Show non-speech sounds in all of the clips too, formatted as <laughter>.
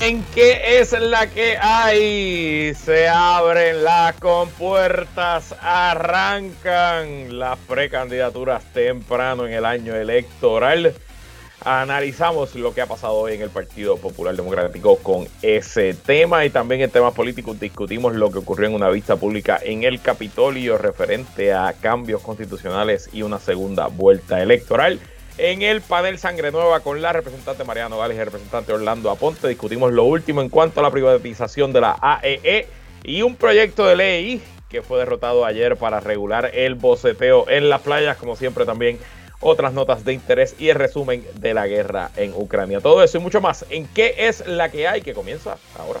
en qué es la que hay. Se abren las compuertas, arrancan las precandidaturas temprano en el año electoral. Analizamos lo que ha pasado hoy en el Partido Popular Democrático con ese tema y también en temas políticos discutimos lo que ocurrió en una vista pública en el Capitolio referente a cambios constitucionales y una segunda vuelta electoral. En el panel Sangre Nueva con la representante Mariano Gales y el representante Orlando Aponte discutimos lo último en cuanto a la privatización de la AEE e y un proyecto de ley que fue derrotado ayer para regular el boceteo en las playas, como siempre también otras notas de interés y el resumen de la guerra en Ucrania. Todo eso y mucho más en qué es la que hay que comienza ahora.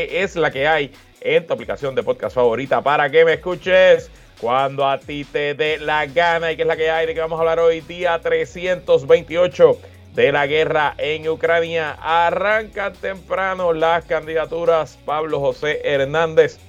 es la que hay en tu aplicación de podcast favorita para que me escuches cuando a ti te dé la gana y que es la que hay de que vamos a hablar hoy día 328 de la guerra en Ucrania. Arrancan temprano las candidaturas Pablo José Hernández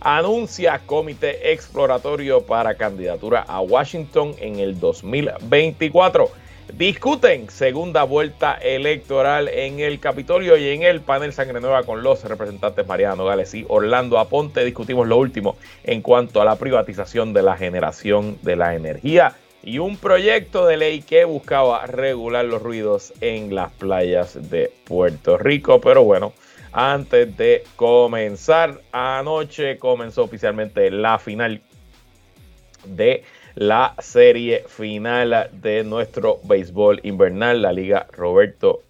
anuncia comité exploratorio para candidatura a Washington en el 2024. Discuten segunda vuelta electoral en el Capitolio y en el panel Sangre Nueva con los representantes Mariano Gales y Orlando Aponte. Discutimos lo último en cuanto a la privatización de la generación de la energía y un proyecto de ley que buscaba regular los ruidos en las playas de Puerto Rico. Pero bueno, antes de comenzar. Anoche comenzó oficialmente la final de la serie final de nuestro béisbol invernal, la Liga Roberto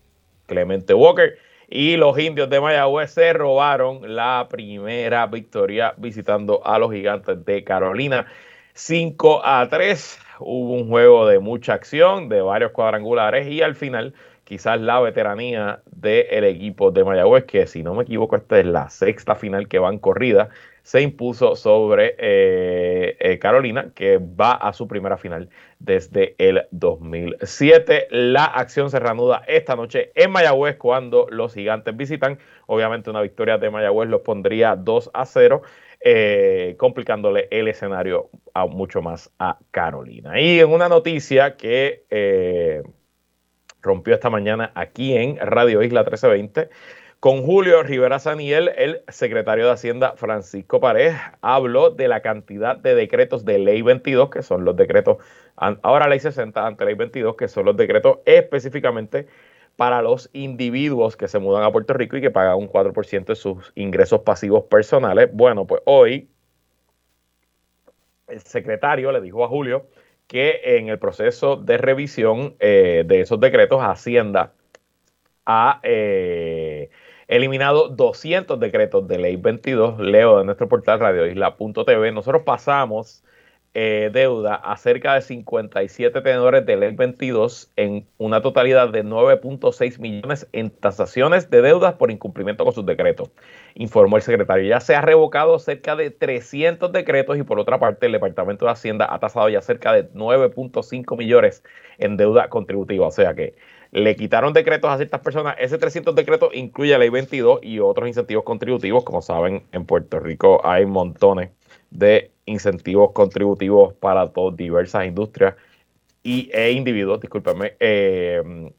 Clemente Walker. Y los indios de Mayagüez se robaron la primera victoria visitando a los gigantes de Carolina. 5 a 3. Hubo un juego de mucha acción, de varios cuadrangulares y al final quizás la veteranía del equipo de Mayagüez, que si no me equivoco, esta es la sexta final que van corrida, se impuso sobre eh, eh, Carolina, que va a su primera final desde el 2007. La acción se reanuda esta noche en Mayagüez cuando los gigantes visitan. Obviamente una victoria de Mayagüez los pondría 2 a 0. Eh, complicándole el escenario mucho más a Carolina. Y en una noticia que rompió esta mañana aquí en Radio Isla 1320 con Julio Rivera Saniel, el secretario de Hacienda Francisco Pared, habló de la cantidad de decretos de ley 22, que son los decretos, ahora ley 60 ante ley 22, que son los decretos específicamente para los individuos que se mudan a Puerto Rico y que pagan un 4% de sus ingresos pasivos personales. Bueno, pues hoy el secretario le dijo a Julio que en el proceso de revisión eh, de esos decretos, Hacienda ha eh, eliminado 200 decretos de ley 22. Leo de nuestro portal radioisla.tv. Nosotros pasamos eh, deuda a cerca de 57 tenedores de ley 22 en una totalidad de 9.6 millones en tasaciones de deudas por incumplimiento con sus decretos, informó el secretario. Ya se ha revocado cerca de 300 decretos y por otra parte el Departamento de Hacienda ha tasado ya cerca de 9.5 millones en deuda contributiva, o sea que le quitaron decretos a ciertas personas. Ese 300 decretos incluye la ley 22 y otros incentivos contributivos. Como saben, en Puerto Rico hay montones de incentivos contributivos para todas diversas industrias y, e individuos, discúlpame. Eh,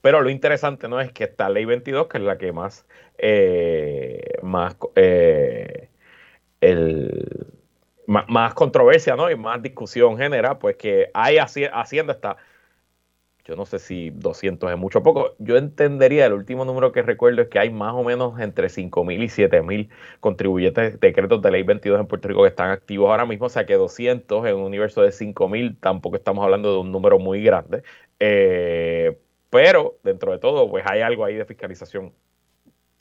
pero lo interesante no es que esta ley 22, que es la que más, eh, más eh, el, más, controversia ¿no? y más discusión genera, pues que hay Hacienda está, yo no sé si 200 es mucho o poco, yo entendería, el último número que recuerdo es que hay más o menos entre 5.000 y 7.000 contribuyentes decretos de ley 22 en Puerto Rico que están activos ahora mismo, o sea que 200 en un universo de 5.000 tampoco estamos hablando de un número muy grande, eh, pero dentro de todo pues hay algo ahí de fiscalización.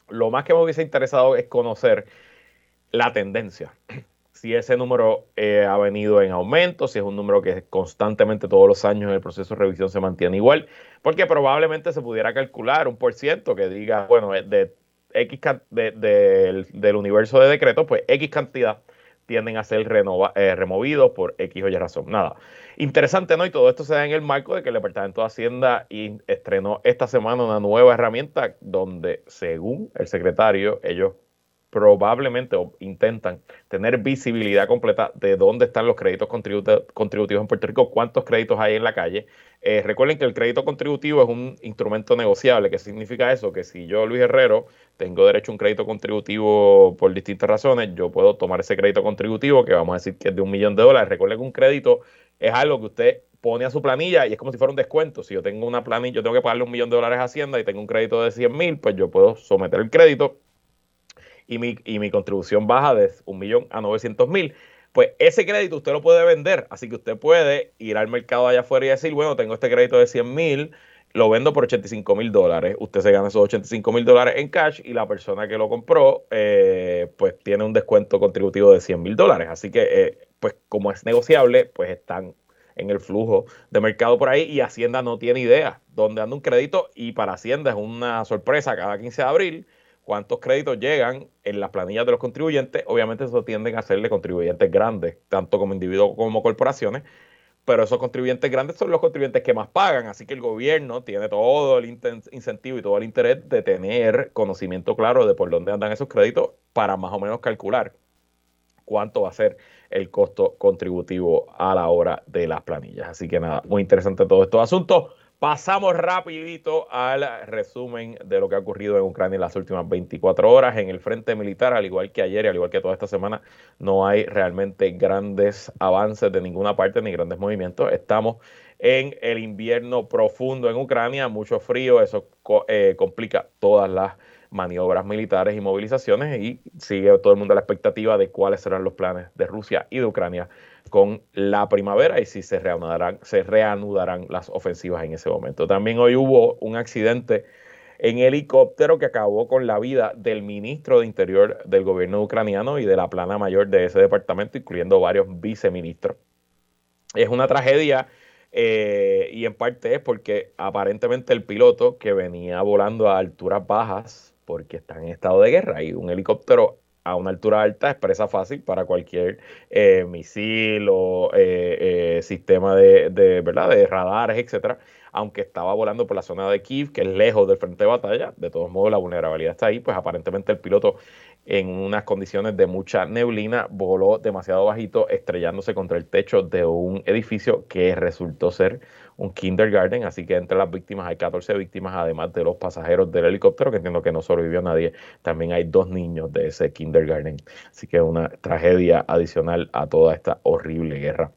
Lo más que me hubiese interesado es conocer la tendencia si ese número eh, ha venido en aumento, si es un número que constantemente todos los años en el proceso de revisión se mantiene igual, porque probablemente se pudiera calcular un por ciento que diga, bueno, de X del universo de decretos, pues X cantidad tienden a ser eh, removidos por X o Y razón. Nada. Interesante, ¿no? Y todo esto se da en el marco de que el Departamento de Hacienda estrenó esta semana una nueva herramienta donde, según el secretario, ellos probablemente intentan tener visibilidad completa de dónde están los créditos contributivos en Puerto Rico, cuántos créditos hay en la calle. Eh, recuerden que el crédito contributivo es un instrumento negociable. ¿Qué significa eso? Que si yo, Luis Herrero, tengo derecho a un crédito contributivo por distintas razones, yo puedo tomar ese crédito contributivo, que vamos a decir que es de un millón de dólares. Recuerden que un crédito es algo que usted pone a su planilla y es como si fuera un descuento. Si yo tengo una planilla, yo tengo que pagarle un millón de dólares a Hacienda y tengo un crédito de 100 mil, pues yo puedo someter el crédito y mi, y mi contribución baja de un millón a 900 mil, pues ese crédito usted lo puede vender. Así que usted puede ir al mercado allá afuera y decir, bueno, tengo este crédito de 100 mil, lo vendo por 85 mil dólares. Usted se gana esos 85 mil dólares en cash y la persona que lo compró, eh, pues tiene un descuento contributivo de 100 mil dólares. Así que, eh, pues como es negociable, pues están en el flujo de mercado por ahí y Hacienda no tiene idea dónde anda un crédito y para Hacienda es una sorpresa cada 15 de abril cuántos créditos llegan en las planillas de los contribuyentes. Obviamente eso tienden a serle contribuyentes grandes, tanto como individuos como corporaciones, pero esos contribuyentes grandes son los contribuyentes que más pagan, así que el gobierno tiene todo el incentivo y todo el interés de tener conocimiento claro de por dónde andan esos créditos para más o menos calcular cuánto va a ser el costo contributivo a la hora de las planillas. Así que nada, muy interesante todo estos asuntos. Pasamos rapidito al resumen de lo que ha ocurrido en Ucrania en las últimas 24 horas. En el frente militar, al igual que ayer y al igual que toda esta semana, no hay realmente grandes avances de ninguna parte ni grandes movimientos. Estamos en el invierno profundo en Ucrania, mucho frío, eso eh, complica todas las maniobras militares y movilizaciones y sigue todo el mundo a la expectativa de cuáles serán los planes de Rusia y de Ucrania con la primavera y si se reanudarán, se reanudarán las ofensivas en ese momento. También hoy hubo un accidente en helicóptero que acabó con la vida del ministro de Interior del gobierno ucraniano y de la plana mayor de ese departamento, incluyendo varios viceministros. Es una tragedia eh, y en parte es porque aparentemente el piloto que venía volando a alturas bajas, porque está en estado de guerra y un helicóptero a una altura alta es presa fácil para cualquier eh, misil o eh, eh, sistema de, de, ¿verdad? de radares, etcétera. Aunque estaba volando por la zona de Kiev, que es lejos del frente de batalla, de todos modos la vulnerabilidad está ahí, pues aparentemente el piloto en unas condiciones de mucha neblina voló demasiado bajito, estrellándose contra el techo de un edificio que resultó ser un kindergarten, así que entre las víctimas hay 14 víctimas, además de los pasajeros del helicóptero, que entiendo que no sobrevivió nadie, también hay dos niños de ese kindergarten, así que una tragedia adicional a toda esta horrible guerra.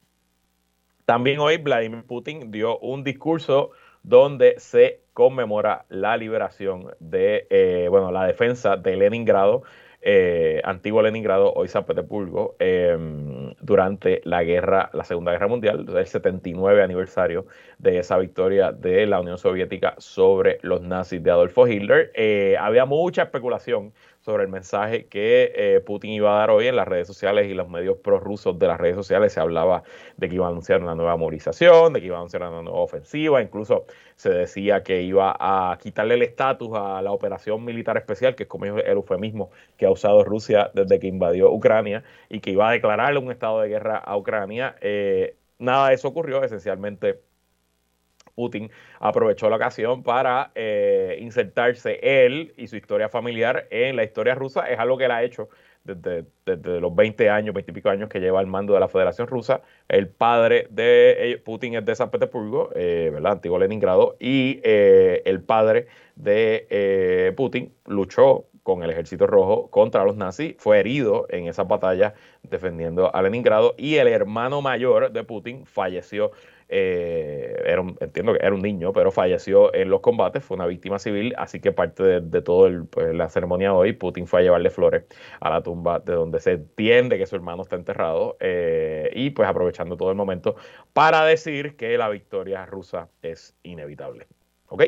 También hoy Vladimir Putin dio un discurso donde se conmemora la liberación de, eh, bueno, la defensa de Leningrado eh, antiguo Leningrado, hoy San Petersburgo, em, durante la guerra, la Segunda Guerra Mundial, el 79 aniversario de esa victoria de la Unión Soviética sobre los nazis de Adolfo Hitler. Eh, había mucha especulación sobre el mensaje que eh, Putin iba a dar hoy en las redes sociales y los medios prorrusos de las redes sociales. Se hablaba de que iba a anunciar una nueva movilización, de que iba a anunciar una nueva ofensiva, incluso se decía que iba a quitarle el estatus a la operación militar especial, que es como el eufemismo que ha usado Rusia desde que invadió Ucrania, y que iba a declararle un estado de guerra a Ucrania. Eh, nada de eso ocurrió, esencialmente Putin aprovechó la ocasión para eh, insertarse él y su historia familiar en la historia rusa. Es algo que él ha hecho desde, los 20 años, 20 y pico años que lleva al mando de la Federación Rusa. El padre de Putin es de San Petersburgo, eh, ¿verdad? Antiguo Leningrado, y eh, el padre de Putin luchó con el ejército rojo contra los nazis, fue herido en esa batalla defendiendo a Leningrado y el hermano mayor de Putin falleció eh, era entiendo que era un niño, pero falleció en los combates, fue una víctima civil, así que parte de, de toda pues, la ceremonia hoy, Putin fue a llevarle flores a la tumba de donde se entiende que su hermano está enterrado, eh, y pues aprovechando todo el momento para decir que la victoria rusa es inevitable. ¿Ok?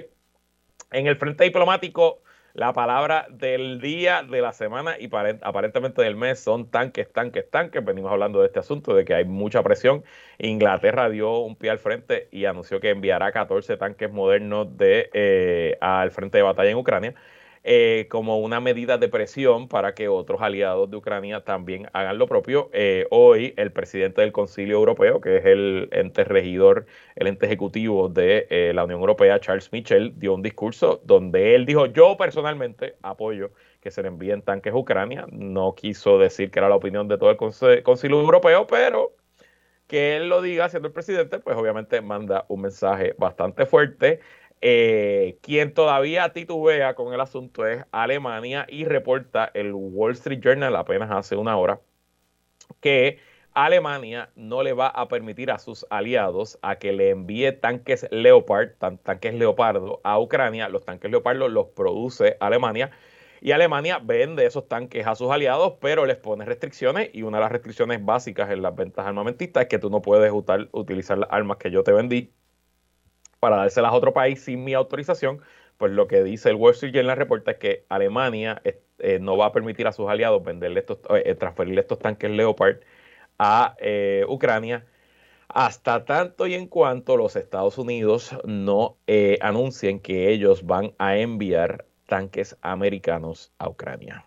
En el frente diplomático, la palabra del día, de la semana y aparentemente del mes son tanques, tanques, tanques. Venimos hablando de este asunto, de que hay mucha presión. Inglaterra dio un pie al frente y anunció que enviará 14 tanques modernos de, eh, al frente de batalla en Ucrania. Eh, como una medida de presión para que otros aliados de Ucrania también hagan lo propio. Eh, hoy el presidente del Concilio Europeo, que es el ente regidor, el ente ejecutivo de eh, la Unión Europea, Charles Michel, dio un discurso donde él dijo, yo personalmente apoyo que se le envíen tanques a Ucrania. No quiso decir que era la opinión de todo el Concilio Europeo, pero que él lo diga siendo el presidente, pues obviamente manda un mensaje bastante fuerte. Eh, quien todavía titubea con el asunto es Alemania y reporta el Wall Street Journal apenas hace una hora que Alemania no le va a permitir a sus aliados a que le envíe tanques Leopard, tanques Leopardo a Ucrania. Los tanques Leopardo los produce Alemania y Alemania vende esos tanques a sus aliados, pero les pone restricciones y una de las restricciones básicas en las ventas armamentistas es que tú no puedes utilizar las armas que yo te vendí para dárselas a otro país sin mi autorización, pues lo que dice el Wall Street Journal reporta es que Alemania eh, no va a permitir a sus aliados venderle estos, eh, transferirle estos tanques Leopard a eh, Ucrania hasta tanto y en cuanto los Estados Unidos no anuncien que ellos van a enviar tanques americanos a Ucrania.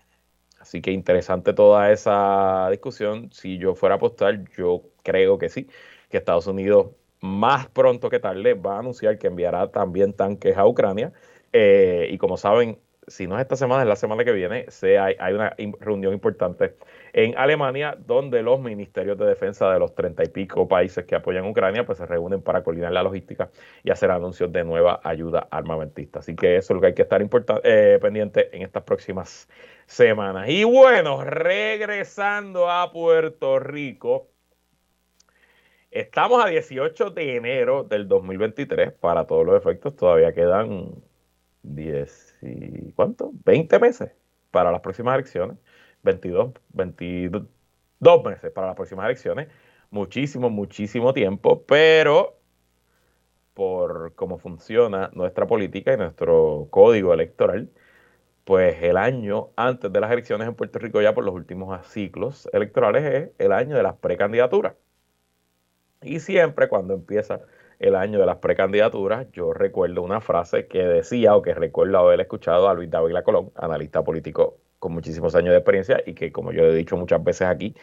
Así que interesante toda esa discusión. Si yo fuera a apostar, yo creo que sí, que Estados Unidos más pronto que tarde va a anunciar que enviará también tanques a Ucrania. Eh, y como saben, si no es esta semana, es la semana que viene, se hay, una reunión importante en Alemania donde los ministerios de defensa de los treinta y pico países que apoyan a Ucrania pues se reúnen para coordinar la logística y hacer anuncios de nueva ayuda armamentista. Así que eso es lo que hay que estar eh, pendiente en estas próximas semanas. Y bueno, regresando a Puerto Rico. Estamos a 18 de enero del 2023 para todos los efectos. Todavía quedan 10 y ¿cuánto? 20 meses para las próximas elecciones. 22, 22 meses para las próximas elecciones. Muchísimo, muchísimo tiempo, pero por cómo funciona nuestra política y nuestro código electoral, pues el año antes de las elecciones en Puerto Rico, ya por los últimos ciclos electorales, es el año de las precandidaturas. Y siempre cuando empieza el año de las precandidaturas, yo recuerdo una frase que decía o que recuerdo haber escuchado a Luis David Colón, analista político con muchísimos años de experiencia y que, como yo he dicho muchas veces aquí,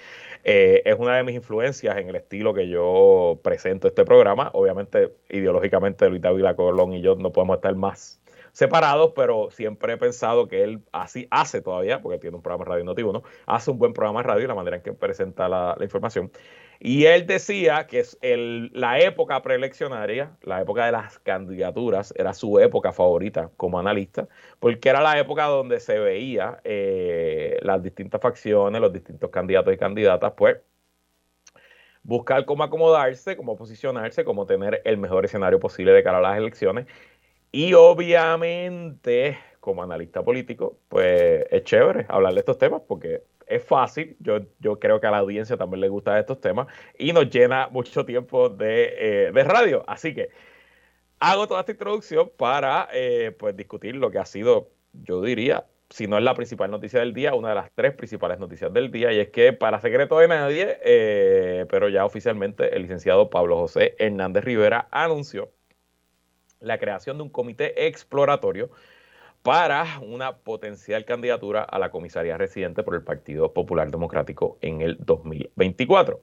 eh, es una de mis influencias en el estilo que yo presento este programa. Obviamente, ideológicamente, Luis David Colón y yo no podemos estar más separados, pero siempre he pensado que él así hace todavía, porque tiene un programa radio notivo, ¿no? Hace un buen programa de radio y la manera en que presenta la información. Y él decía que la época preeleccionaria, la época de las candidaturas, era su época favorita como analista, porque era la época donde se veía eh, las distintas facciones, los distintos candidatos y candidatas, pues buscar cómo acomodarse, cómo posicionarse, cómo tener el mejor escenario posible de cara a las elecciones. Y obviamente, como analista político, pues es chévere hablar de estos temas porque es fácil, yo, yo creo que a la audiencia también le gustan estos temas y nos llena mucho tiempo de, eh, radio. Así que hago toda esta introducción para eh, pues discutir lo que ha sido, yo diría, si no es la principal noticia del día, una de las tres principales noticias del día, y es que para secreto de nadie, eh, pero ya oficialmente el licenciado Pablo José Hernández Rivera anunció la creación de un comité exploratorio para una potencial candidatura a la comisaría residente por el Partido Popular Democrático en el 2024.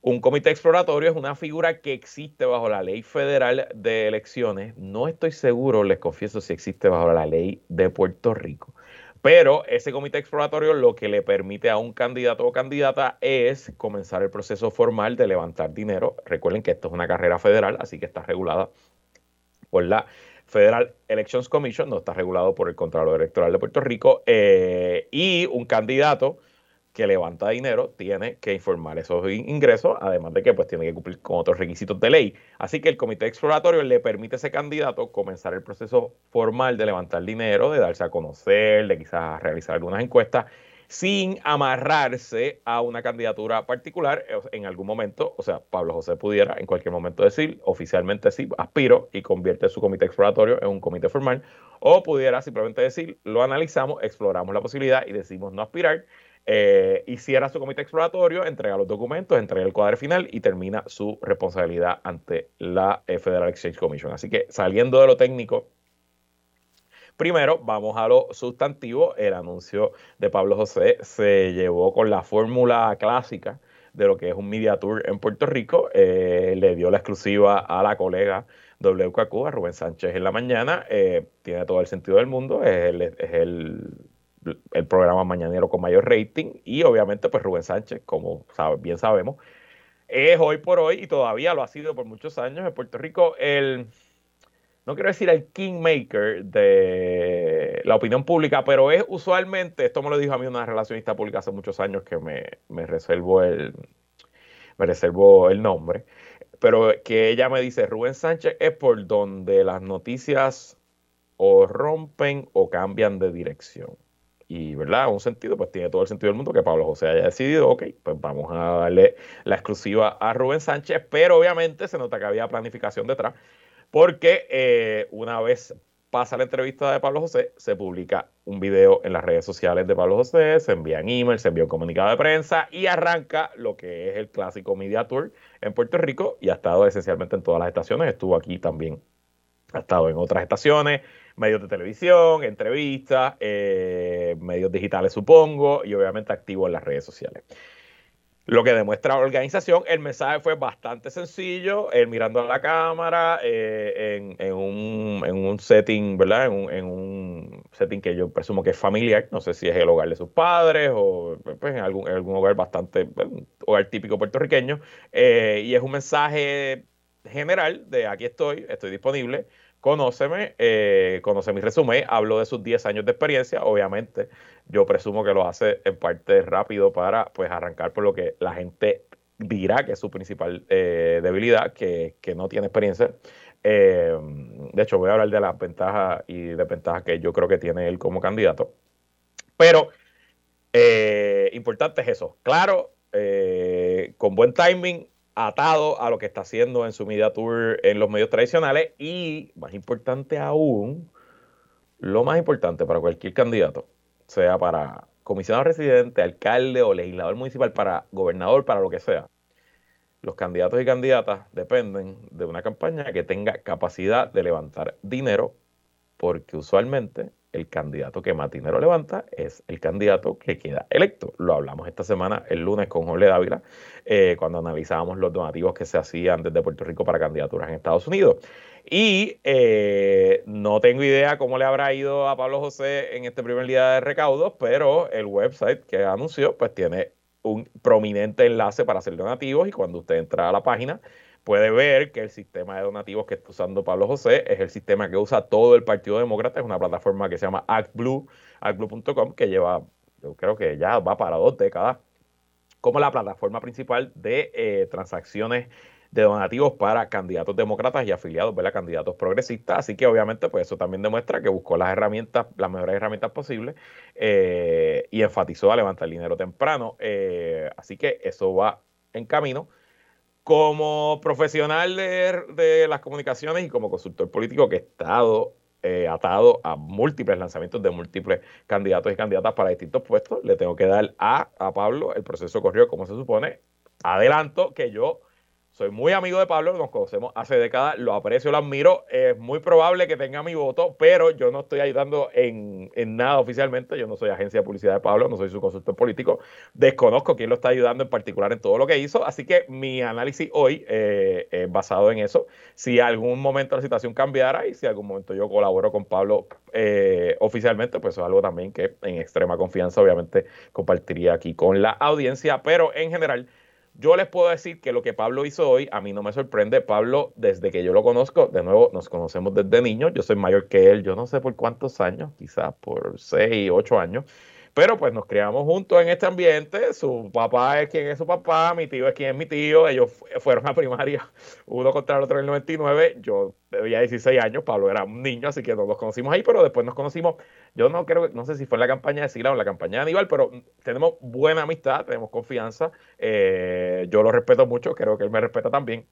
Un comité exploratorio es una figura que existe bajo la ley federal de elecciones. No estoy seguro, les confieso, si existe bajo la ley de Puerto Rico. Pero ese comité exploratorio lo que le permite a un candidato o candidata es comenzar el proceso formal de levantar dinero. Recuerden que esto es una carrera federal, así que está regulada por la Federal Elections Commission, no está regulado por el Contralor Electoral de Puerto Rico, eh, y un candidato que levanta dinero tiene que informar esos ingresos, además de que pues tiene que cumplir con otros requisitos de ley. Así que el comité exploratorio le permite a ese candidato comenzar el proceso formal de levantar dinero, de darse a conocer, de quizás realizar algunas encuestas sin amarrarse a una candidatura particular en algún momento. O sea, Pablo José pudiera en cualquier momento decir oficialmente sí, aspiro y convierte su comité exploratorio en un comité formal. O pudiera simplemente decir, lo analizamos, exploramos la posibilidad y decimos no aspirar. Eh, su comité exploratorio, entrega los documentos, entrega el cuadro final y termina su responsabilidad ante la eh, Federal Exchange Commission. Así que saliendo de lo técnico, Primero, vamos a lo sustantivo. El anuncio de Pablo José se llevó con la fórmula clásica de lo que es un media tour en Puerto Rico. Eh, le dio la exclusiva a la colega WKQ, a Rubén Sánchez en la mañana. Eh, tiene todo el sentido del mundo. Es el, programa mañanero con mayor rating. Y obviamente, pues Rubén Sánchez, como bien sabemos, es hoy por hoy y todavía lo ha sido por muchos años en Puerto Rico el no quiero decir el kingmaker de la opinión pública, pero es usualmente, esto me lo dijo a mí una relacionista pública hace muchos años que me, me reservo el me reservo el nombre, pero que ella me dice, Rubén Sánchez es por donde las noticias o rompen o cambian de dirección. Y, ¿verdad? Un sentido, pues tiene todo el sentido del mundo que Pablo José haya decidido, ok, pues vamos a darle la exclusiva a Rubén Sánchez, pero obviamente se nota que había planificación detrás porque eh, una vez pasa la entrevista de Pablo José, se publica un video en las redes sociales de Pablo José, se envían emails, se envía un comunicado de prensa y arranca lo que es el clásico Media Tour en Puerto Rico y ha estado esencialmente en todas las estaciones, estuvo aquí también, ha estado en otras estaciones, medios de televisión, entrevistas, eh, medios digitales supongo y obviamente activo en las redes sociales. Lo que demuestra organización, el mensaje fue bastante sencillo, mirando a la cámara, eh, en, un, setting, ¿verdad? En un, setting que yo presumo que es familiar, no sé si es el hogar de sus padres o pues, en, algún, algún hogar bastante, hogar típico puertorriqueño, eh, y es un mensaje general de aquí estoy, estoy disponible, Conóceme, eh, conoce mi resumen, hablo de sus 10 años de experiencia, obviamente yo presumo que lo hace en parte rápido para pues arrancar por lo que la gente dirá que es su principal eh, debilidad, que, no tiene experiencia. Eh, de hecho, voy a hablar de las ventajas y desventajas que yo creo que tiene él como candidato. Pero importante es eso, claro, con buen timing, atado a lo que está haciendo en su media tour en los medios tradicionales y, más importante aún, lo más importante para cualquier candidato, sea para comisionado residente, alcalde o legislador municipal, para gobernador, para lo que sea, los candidatos y candidatas dependen de una campaña que tenga capacidad de levantar dinero, porque usualmente el candidato que más dinero levanta es el candidato que queda electo. Lo hablamos esta semana, el lunes, con Jorge Dávila, eh, cuando analizábamos los donativos que se hacían desde Puerto Rico para candidaturas en Estados Unidos. Y eh, no tengo idea cómo le habrá ido a Pablo José en este primer día de recaudos, pero el website que anunció, pues tiene un prominente enlace para hacer donativos y cuando usted entra a la página, puede ver que el sistema de donativos que está usando Pablo José es el sistema que usa todo el Partido Demócrata, es una plataforma que se llama ActBlue, actblue.com, que lleva, yo creo que ya va para dos décadas, como la plataforma principal de eh, transacciones de donativos para candidatos demócratas y afiliados, ¿verdad? Candidatos progresistas. Así que obviamente, pues eso también demuestra que buscó las herramientas, las mejores herramientas posibles eh, y enfatizó a levantar dinero temprano. Eh, así que eso va en camino como profesional de, las comunicaciones y como consultor político que he estado eh, atado a múltiples lanzamientos de múltiples candidatos y candidatas para distintos puestos, le tengo que dar a, a Pablo, el proceso corrió como se supone. Adelanto que yo soy muy amigo de Pablo, nos conocemos hace décadas, lo aprecio, lo admiro. Es muy probable que tenga mi voto, pero yo no estoy ayudando en, nada oficialmente. Yo no soy agencia de publicidad de Pablo, no soy su consultor político. Desconozco quién lo está ayudando en particular en todo lo que hizo. Así que mi análisis hoy eh, es basado en eso. Si algún momento la situación cambiara y si algún momento yo colaboro con Pablo eh, oficialmente, pues eso es algo también que en extrema confianza obviamente compartiría aquí con la audiencia. Pero en general Yo les puedo decir que lo que Pablo hizo hoy a mí no me sorprende. Pablo, desde que yo lo conozco, de nuevo, nos conocemos desde niño. Yo soy mayor que él, yo no sé por cuántos años, quizás por 6, 8 años. Pero pues nos criamos juntos en este ambiente. Su papá es quien es su papá, mi tío es quien es mi tío. Ellos fueron a primaria <laughs> uno contra el otro en el 99. Yo tenía 16 años, Pablo era un niño, así que nos conocimos ahí, pero después nos conocimos. Yo no creo, no sé si fue en la campaña de Sila o la campaña de Aníbal, pero tenemos buena amistad, tenemos confianza. Eh, yo lo respeto mucho, creo que él me respeta también.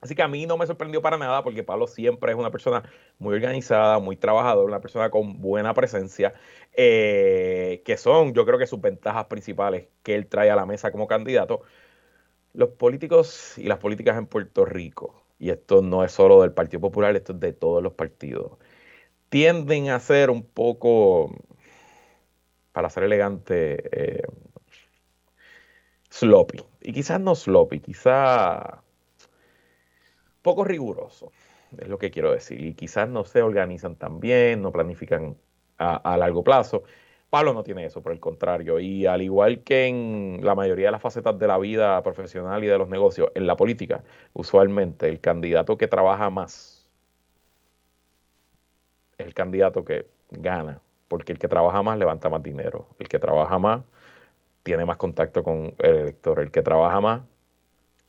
Así que a mí no me sorprendió para nada porque Pablo siempre es una persona muy organizada, muy trabajadora, una persona con buena presencia, eh, que son yo creo que sus ventajas principales que él trae a la mesa como candidato. Los políticos y las políticas en Puerto Rico, y esto no es solo del Partido Popular, esto es de todos los partidos, tienden a ser un poco, para ser elegante, eh, sloppy. Y quizás no sloppy, quizás poco riguroso, es lo que quiero decir. Y quizás no se organizan tan bien, no planifican a, largo plazo. Pablo no tiene eso, por el contrario. Y al igual que en la mayoría de las facetas de la vida profesional y de los negocios, en la política, usualmente el candidato que trabaja más es el candidato que gana, porque el que trabaja más levanta más dinero, el que trabaja más tiene más contacto con el elector, el que trabaja más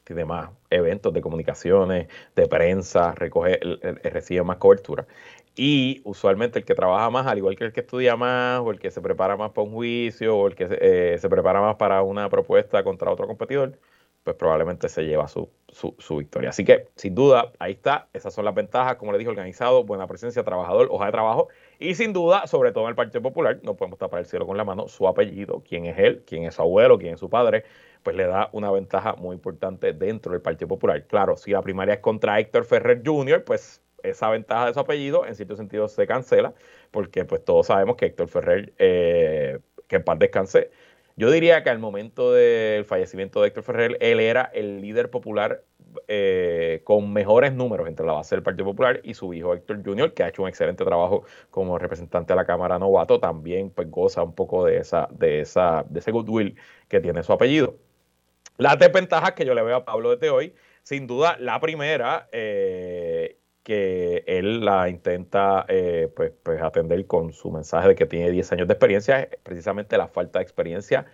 y demás eventos de comunicaciones, de prensa, recoge, recibe más cobertura. Y usualmente el que trabaja más, al igual que el que estudia más, o el que se prepara más para un juicio, o el que se, eh, se prepara más para una propuesta contra otro competidor, pues probablemente se lleva su, su, victoria. Así que, sin duda, ahí está. Esas son las ventajas, como le dije, organizado, buena presencia, trabajador, hoja de trabajo. Y sin duda, sobre todo en el Partido Popular, no podemos tapar el cielo con la mano, su apellido, quién es él, quién es su abuelo, quién es su padre, pues le da una ventaja muy importante dentro del Partido Popular. Claro, si la primaria es contra Héctor Ferrer Jr., pues esa ventaja de su apellido en cierto sentido se cancela, porque pues todos sabemos que Héctor Ferrer, eh, que en paz descanse, yo diría que al momento del fallecimiento de Héctor Ferrer, él era el líder popular eh, con mejores números entre la base del Partido Popular y su hijo Héctor Jr., que ha hecho un excelente trabajo como representante de la Cámara Novato, también pues goza un poco de esa, de esa, de ese goodwill que tiene su apellido. Las desventajas que yo le veo a Pablo desde hoy, sin duda, la primera, eh, que él la intenta eh, pues, pues, atender con su mensaje de que tiene 10 años de experiencia, es precisamente la falta de experiencia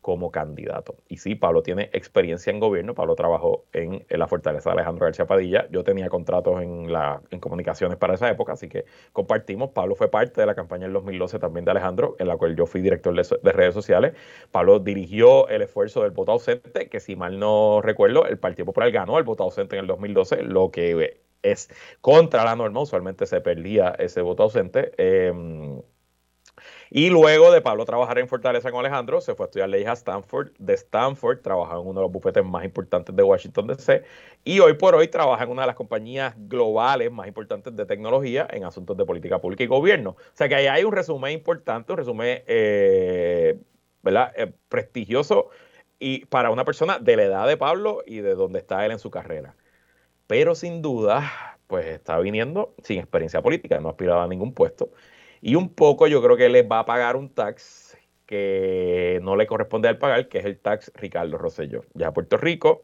como candidato. Y sí, Pablo tiene experiencia en gobierno, Pablo trabajó en, la fortaleza de Alejandro García Padilla, yo tenía contratos en, la, en comunicaciones para esa época, así que compartimos, Pablo fue parte de la campaña del 2012 también de Alejandro, en la cual yo fui director de, redes sociales, Pablo dirigió el esfuerzo del voto ausente, que si mal no recuerdo, el Partido Popular ganó el voto ausente en el 2012, lo que es contra la norma, usualmente se perdía ese voto ausente. Eh, y luego de Pablo trabajar en Fortaleza con Alejandro, se fue a estudiar leyes a Stanford. De Stanford trabajó en uno de los bufetes más importantes de Washington DC. Y hoy por hoy trabaja en una de las compañías globales más importantes de tecnología en asuntos de política pública y gobierno. O sea que ahí hay un resumen importante, un resumen eh, ¿verdad? Eh, prestigioso y para una persona de la edad de Pablo y de donde está él en su carrera. Pero sin duda, pues está viniendo sin experiencia política, no ha aspirado a ningún puesto y un poco yo creo que les va a pagar un tax que no le corresponde al pagar, que es el tax Ricardo Rosselló. Ya Puerto Rico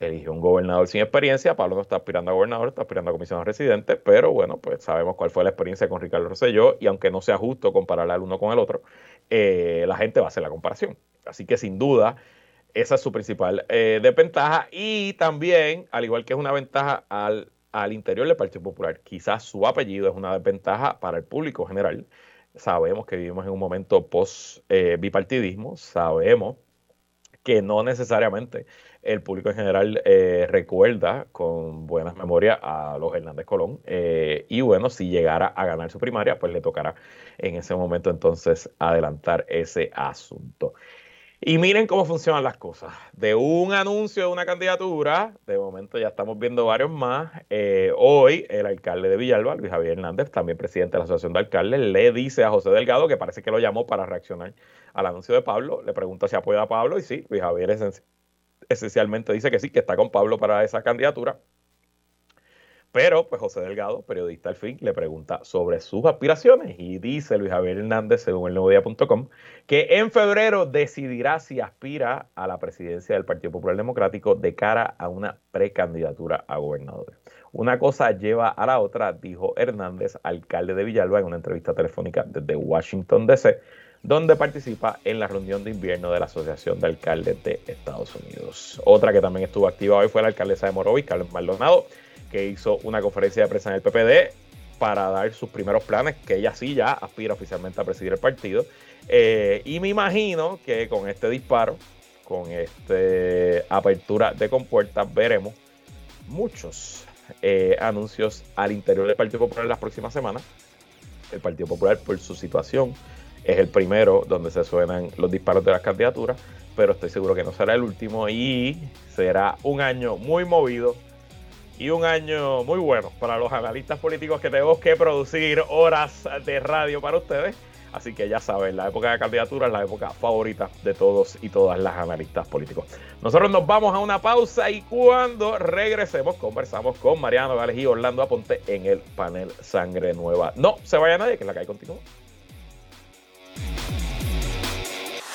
eligió un gobernador sin experiencia, Pablo no está aspirando a gobernador, está aspirando a comisionado residente, pero bueno, pues sabemos cuál fue la experiencia con Ricardo Rosselló y aunque no sea justo compararla el uno con el otro, eh, la gente va a hacer la comparación. Así que sin duda, esa es su principal eh, desventaja y también, al igual que es una ventaja al al interior del Partido Popular. Quizás su apellido es una desventaja para el público general. Sabemos que vivimos en un momento post-bipartidismo, sabemos que no necesariamente el público en general eh, recuerda con buenas memorias a los Hernández Colón. Eh, y bueno, si llegara a ganar su primaria, pues le tocará en ese momento entonces adelantar ese asunto. Y miren cómo funcionan las cosas. De un anuncio de una candidatura, de momento ya estamos viendo varios más. Eh, hoy el alcalde de Villalba, Luis Javier Hernández, también presidente de la Asociación de Alcaldes, le dice a José Delgado, que parece que lo llamó para reaccionar al anuncio de Pablo, le pregunta si apoya a Pablo y sí, Luis Javier esencialmente dice que sí, que está con Pablo para esa candidatura. Pero, pues José Delgado, periodista al fin, le pregunta sobre sus aspiraciones y dice Luis Javier Hernández, según el nuevodía.com, que en febrero decidirá si aspira a la presidencia del Partido Popular Democrático de cara a una precandidatura a gobernador. Una cosa lleva a la otra, dijo Hernández, alcalde de Villalba, en una entrevista telefónica desde Washington, D.C., donde participa en la reunión de invierno de la Asociación de Alcaldes de Estados Unidos. Otra que también estuvo activa hoy fue la alcaldesa de Morovis, Carlos Maldonado, que hizo una conferencia de prensa en el PPD para dar sus primeros planes, que ella sí ya aspira oficialmente a presidir el partido. Eh, y me imagino que con este disparo, con esta apertura de compuertas, veremos muchos eh, anuncios al interior del Partido Popular en las próximas semanas. El Partido Popular, por su situación, es el primero donde se suenan los disparos de las candidaturas, pero estoy seguro que no será el último y será un año muy movido y un año muy bueno para los analistas políticos que tenemos que producir horas de radio para ustedes. Así que ya saben, la época de candidatura es la época favorita de todos y todas las analistas políticos. Nosotros nos vamos a una pausa y cuando regresemos conversamos con Mariano Gales y Orlando Aponte en el panel Sangre Nueva. No se vaya nadie, que la calle continúa.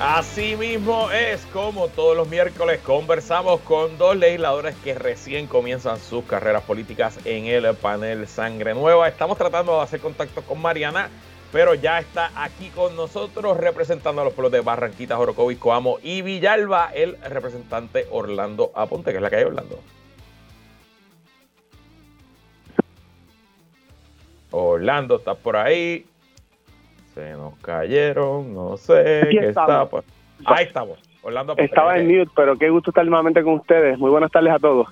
Así mismo es como todos los miércoles conversamos con dos legisladores que recién comienzan sus carreras políticas en el panel Sangre Nueva. Estamos tratando de hacer contacto con Mariana, pero ya está aquí con nosotros representando a los pueblos de Barranquitas, Orocovis, Coamo y Villalba, el representante Orlando Aponte, que es la hay Orlando. Orlando, ¿estás por ahí? Se nos cayeron, no sé qué está. Ahí estamos. Orlando. Estaba en mute, pero qué gusto estar nuevamente con ustedes. Muy buenas tardes a todos.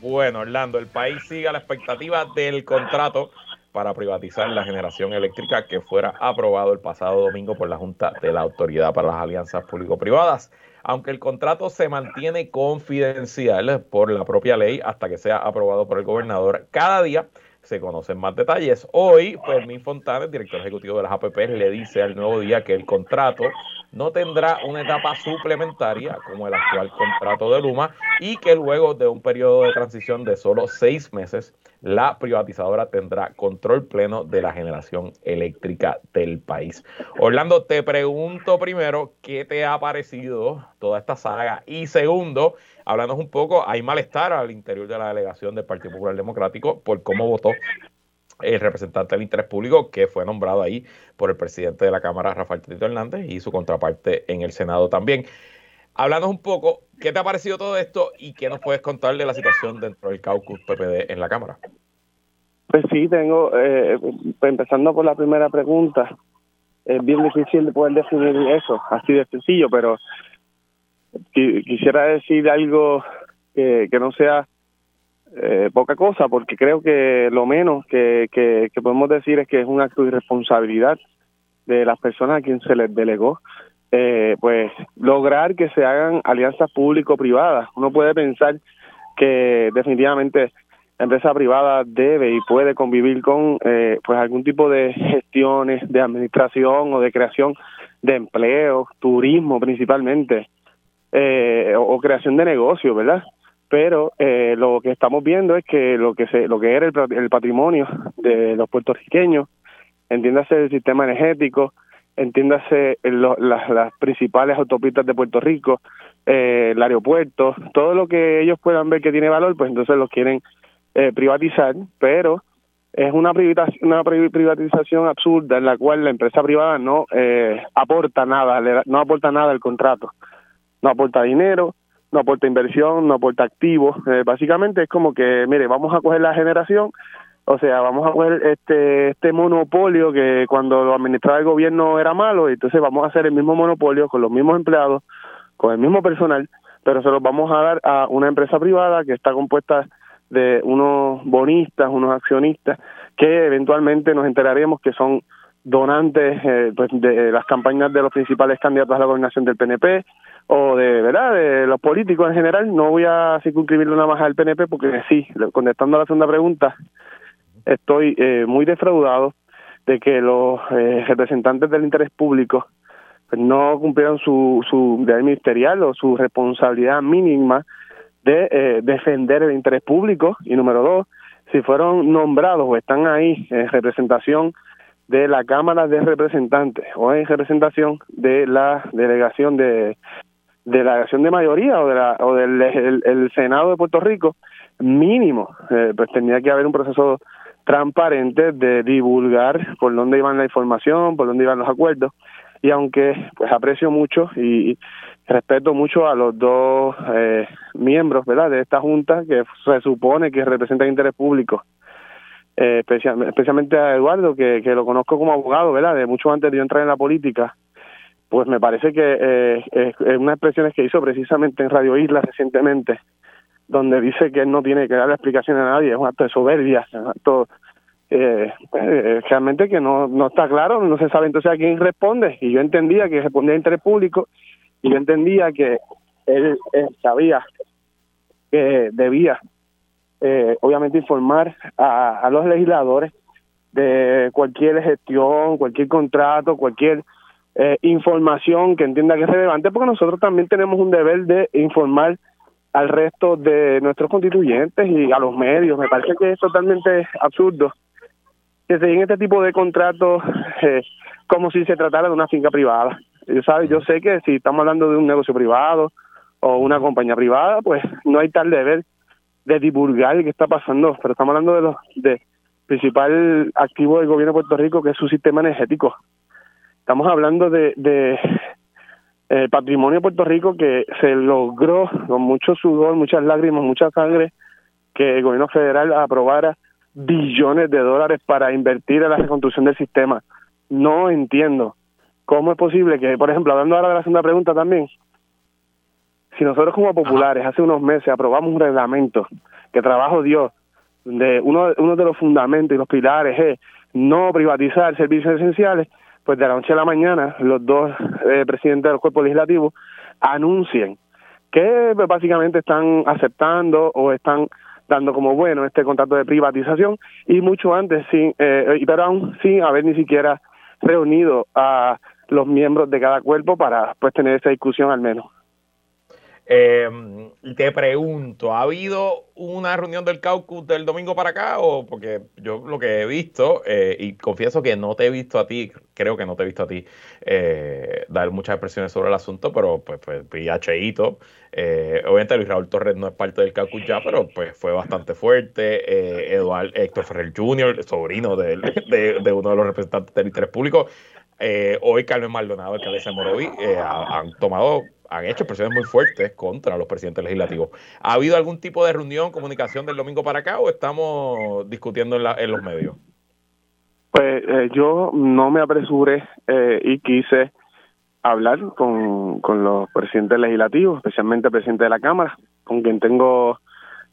Bueno, Orlando, el país sigue a la expectativa del contrato para privatizar la generación eléctrica que fuera aprobado el pasado domingo por la Junta de la Autoridad para las Alianzas Público-Privadas. Aunque el contrato se mantiene confidencial por la propia ley hasta que sea aprobado por el gobernador, cada día se conocen más detalles. Hoy, Fermín Fontanes, director ejecutivo de las APP, le dice al nuevo día que el contrato no tendrá una etapa suplementaria como el actual contrato de Luma y que luego de un periodo de transición de solo seis meses, la privatizadora tendrá control pleno de la generación eléctrica del país. Orlando, te pregunto primero, ¿qué te ha parecido toda esta saga? Y segundo, háblanos un poco, hay malestar al interior de la delegación del Partido Popular Democrático por cómo votó el representante del interés público que fue nombrado ahí por el presidente de la Cámara, Rafael Tito Hernández, y su contraparte en el Senado también. Háblanos un poco, ¿qué te ha parecido todo esto y qué nos puedes contar de la situación dentro del caucus PPD en la Cámara? Pues sí, tengo, eh, empezando por la primera pregunta, es bien difícil de poder definir eso, así de sencillo, pero quisiera decir algo que, que no sea eh, poca cosa, porque creo que lo menos que, que, podemos decir es que es un acto de irresponsabilidad de las personas a quien se les delegó, eh, pues lograr que se hagan alianzas público-privadas. Uno puede pensar que definitivamente la empresa privada debe y puede convivir con eh, pues algún tipo de gestiones de administración o de creación de empleo, turismo principalmente, eh, o, creación de negocios, ¿verdad? Pero eh, lo que estamos viendo es que lo que se, lo que era el, patrimonio de los puertorriqueños, entiéndase el sistema energético, entiéndase las, las principales autopistas de Puerto Rico, eh, el aeropuerto, todo lo que ellos puedan ver que tiene valor, pues entonces lo quieren eh, privatizar, pero es una privatización, una privatización absurda en la cual la empresa privada no eh, aporta nada, no aporta nada al contrato no aporta dinero, no aporta inversión, no aporta activos. Eh, básicamente es como que, mire, vamos a coger la generación, o sea, vamos a coger este, este monopolio que cuando lo administraba el gobierno era malo, y entonces vamos a hacer el mismo monopolio con los mismos empleados, con el mismo personal, pero se los vamos a dar a una empresa privada que está compuesta de unos bonistas, unos accionistas, que eventualmente nos enteraremos que son donantes eh, pues de las campañas de los principales candidatos a la gobernación del PNP o de verdad de los políticos en general. No voy a circunscribirlo nada más al PNP porque sí contestando a la segunda pregunta estoy eh, muy defraudado de que los eh, representantes del interés público pues, no cumplieron su, su deber ministerial o su responsabilidad mínima de eh, defender el interés público. Y número dos, si fueron nombrados o están ahí en representación de la Cámara de Representantes o en representación de la delegación de, de la delegación de mayoría o de la o del el, Senado de Puerto Rico mínimo eh, pues tendría que haber un proceso transparente de divulgar por dónde iban la información por dónde iban los acuerdos. Y aunque pues aprecio mucho y, respeto mucho a los dos eh, miembros verdad de esta junta que se supone que representan interés público eh, especialmente a Eduardo que, que lo conozco como abogado verdad de mucho antes de yo entrar en la política pues me parece que eh, es, unas expresiones que hizo precisamente en Radio Isla recientemente donde dice que él no tiene que darle explicaciones a nadie es un acto de soberbia un acto eh, eh, realmente que no, no está claro, no se sabe entonces a quién responde. Y yo entendía que respondía interés público y yo entendía que él, sabía que debía, eh, obviamente, informar a, a los legisladores de cualquier gestión, cualquier contrato, cualquier eh, información que entienda que es relevante, porque nosotros también tenemos un deber de informar al resto de nuestros constituyentes y a los medios. Me parece que es totalmente absurdo que se den este tipo de contratos eh, como si se tratara de una finca privada. Yo, sabe, yo sé que si estamos hablando de un negocio privado o una compañía privada, pues no hay tal deber de divulgar qué está pasando, pero estamos hablando de los de principal activo del gobierno de Puerto Rico, que es su sistema energético. Estamos hablando de, de eh, patrimonio de Puerto Rico que se logró con mucho sudor, muchas lágrimas, mucha sangre, que el gobierno federal aprobara billones de dólares para invertir en la reconstrucción del sistema. No entiendo cómo es posible que, por ejemplo, hablando ahora de la segunda pregunta también, si nosotros como populares hace unos meses aprobamos un reglamento que trabajo Dios, de uno, uno de los fundamentos y los pilares es no privatizar servicios esenciales, pues de la noche a la mañana los dos eh, presidentes del cuerpo legislativo anuncien que pues, básicamente están aceptando o están dando como bueno este contrato de privatización y mucho antes sin eh, pero aún sin haber ni siquiera reunido a los miembros de cada cuerpo para pues tener esa discusión al menos. Eh, te pregunto, ¿ha habido una reunión del caucus del domingo para acá? O porque yo lo que he visto, eh, y confieso que no te he visto a ti, creo que no te he visto a ti eh, dar muchas expresiones sobre el asunto, pero pues, pues vi a Cheito. Eh, obviamente Luis Raúl Torres no es parte del caucus ya, pero pues fue bastante fuerte. Eduardo Héctor Ferrer Jr., sobrino <laughs> de, de, uno de los representantes del interés público. Hoy Carmen Maldonado, que de Moroví, han tomado han hecho presiones muy fuertes contra los presidentes legislativos. ¿Ha habido algún tipo de reunión, comunicación del domingo para acá o estamos discutiendo en, los medios? Pues eh, yo no me apresuré eh, y quise hablar con, con los presidentes legislativos, especialmente el presidente de la Cámara, con quien tengo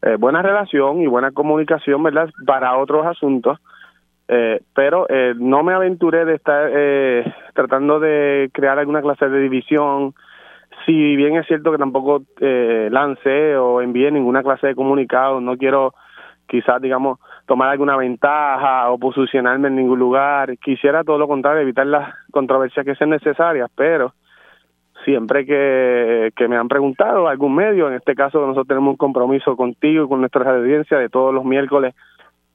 eh, buena relación y buena comunicación, ¿verdad?, para otros asuntos. Pero no me aventuré de estar tratando de crear alguna clase de división si bien es cierto que tampoco eh, lancé o envié ninguna clase de comunicado, no quiero quizás, digamos, tomar alguna ventaja o posicionarme en ningún lugar. Quisiera todo lo contrario, evitar las controversias que sean necesarias, pero siempre que, que me han preguntado algún medio, en este caso nosotros tenemos un compromiso contigo y con nuestra audiencia de todos los miércoles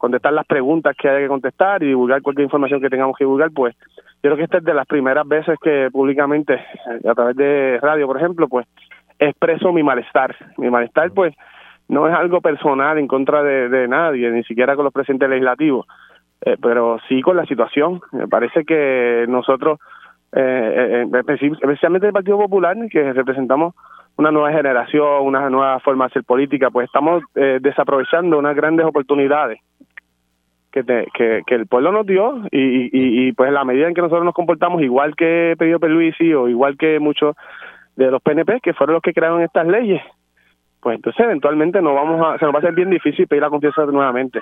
contestar las preguntas que haya que contestar y divulgar cualquier información que tengamos que divulgar, pues yo creo que esta es de las primeras veces que públicamente, eh, a través de radio, por ejemplo, pues expreso mi malestar. Mi malestar, pues, no es algo personal en contra de, nadie, ni siquiera con los presidentes legislativos, eh, pero sí con la situación. Me parece que nosotros, eh, especialmente el Partido Popular, que representamos una nueva generación, una nueva forma de hacer política, pues estamos desaprovechando unas grandes oportunidades que, que, que, el pueblo nos dio y, y, pues la medida en que nosotros nos comportamos igual que Pedro Peluisi o igual que muchos de los PNP que fueron los que crearon estas leyes pues entonces eventualmente no vamos a, se nos va a hacer bien difícil pedir la confianza nuevamente.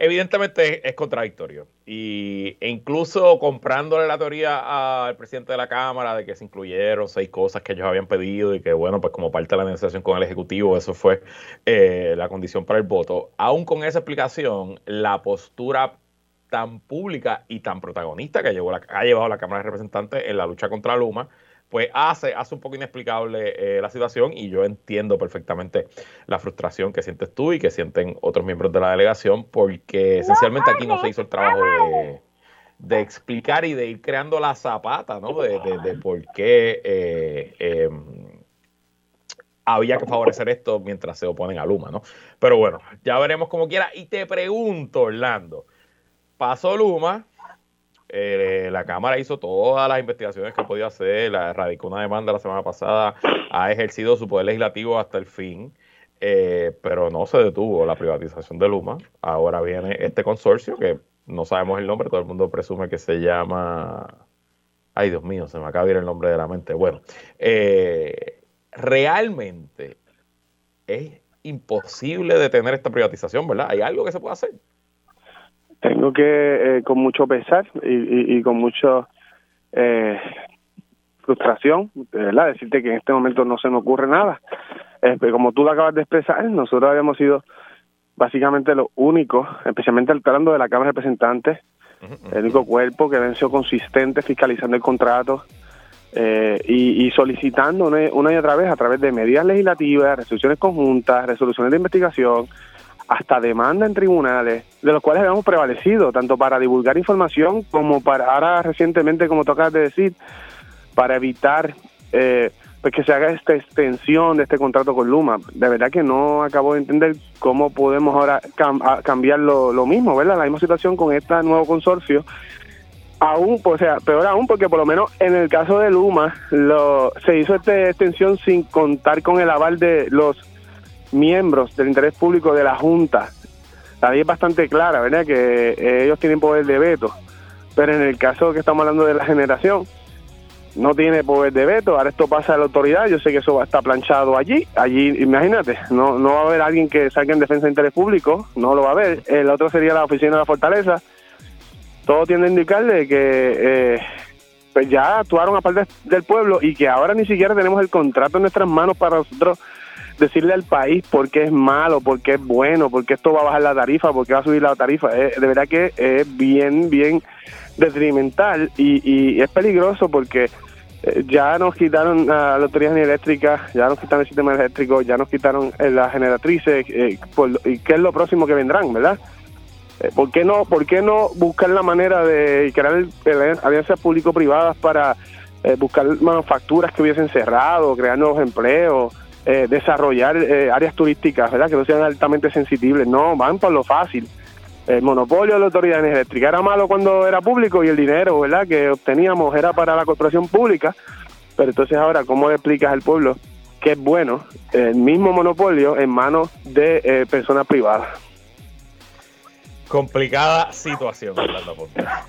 Evidentemente es, contradictorio. Y e incluso comprándole la teoría al presidente de la Cámara de que se incluyeron seis cosas que ellos habían pedido y que bueno, pues como parte de la negociación con el Ejecutivo eso fue eh, la condición para el voto, aún con esa explicación, la postura tan pública y tan protagonista que llevó la, ha llevado la Cámara de Representantes en la lucha contra Luma, pues hace, hace un poco inexplicable eh, la situación y yo entiendo perfectamente la frustración que sientes tú y que sienten otros miembros de la delegación porque esencialmente aquí no se hizo el trabajo de, explicar y de ir creando la zapata, ¿no? De, por qué eh, em, había que favorecer esto mientras se oponen a Luma, ¿no? Pero bueno, ya veremos como quiera. Y te pregunto, Orlando, pasó Luma, eh, la Cámara hizo todas las investigaciones que podía hacer, la radicó una demanda la semana pasada, ha ejercido su poder legislativo hasta el fin, eh, pero no se detuvo la privatización de Luma. Ahora viene este consorcio que no sabemos el nombre, todo el mundo presume que se llama... Ay, Dios mío, se me acaba de ir el nombre de la mente. Bueno, eh, realmente es imposible detener esta privatización, ¿verdad? ¿Hay algo que se pueda hacer? Tengo que, eh, con mucho pesar y, y, con mucha eh, frustración, ¿verdad? Decirte que en este momento no se me ocurre nada. Eh, como tú lo acabas de expresar, nosotros habíamos sido básicamente los únicos, especialmente hablando de la Cámara de Representantes, el único cuerpo que venció consistente fiscalizando el contrato eh, y, y, solicitando una, una y otra vez a través de medidas legislativas, resoluciones conjuntas, resoluciones de investigación, hasta demanda en tribunales, de los cuales habíamos prevalecido, tanto para divulgar información como para, ahora recientemente, como tú acabas de decir, para evitar eh, pues que se haga esta extensión de este contrato con Luma. De verdad que no acabo de entender cómo podemos ahora cambiar lo, mismo, ¿verdad? La misma situación con este nuevo consorcio. Aún, o sea, peor aún, porque por lo menos en el caso de Luma lo, se hizo esta extensión sin contar con el aval de los miembros del interés público de la Junta. La ley es bastante clara, ¿verdad? Que eh, ellos tienen poder de veto. Pero en el caso que estamos hablando de la generación, no tiene poder de veto. Ahora esto pasa a la autoridad. Yo sé que eso va a estar planchado allí. Allí, imagínate, no, no va a haber alguien que salga en defensa de interés público. No lo va a haber. El otro sería la oficina de la fortaleza. Todo tiende a indicarle que eh, pues ya actuaron aparte del pueblo y que ahora ni siquiera tenemos el contrato en nuestras manos para nosotros decirle al país por qué es malo, por qué es bueno, por qué esto va a bajar la tarifa, por qué va a subir la tarifa. Eh, de verdad que es bien, bien detrimental y, es peligroso porque eh, ya nos quitaron la autoridad eléctrica, ya nos quitaron el sistema eléctrico, ya nos quitaron eh, las generatrices, y qué es lo próximo que vendrán, ¿verdad? ¿Por qué no, por qué no buscar la manera de crear alianzas público-privadas para buscar manufacturas que hubiesen cerrado, crear nuevos empleos? Eh, desarrollar eh, áreas turísticas, ¿verdad? Que no sean altamente sensibles. No, van por lo fácil. El monopolio de la autoridad eléctrica era malo cuando era público y el dinero, ¿verdad? Que obteníamos era para la corporación pública. Pero entonces ahora, ¿cómo explicas al pueblo que es bueno el mismo monopolio en manos de eh, personas privadas? Complicada situación,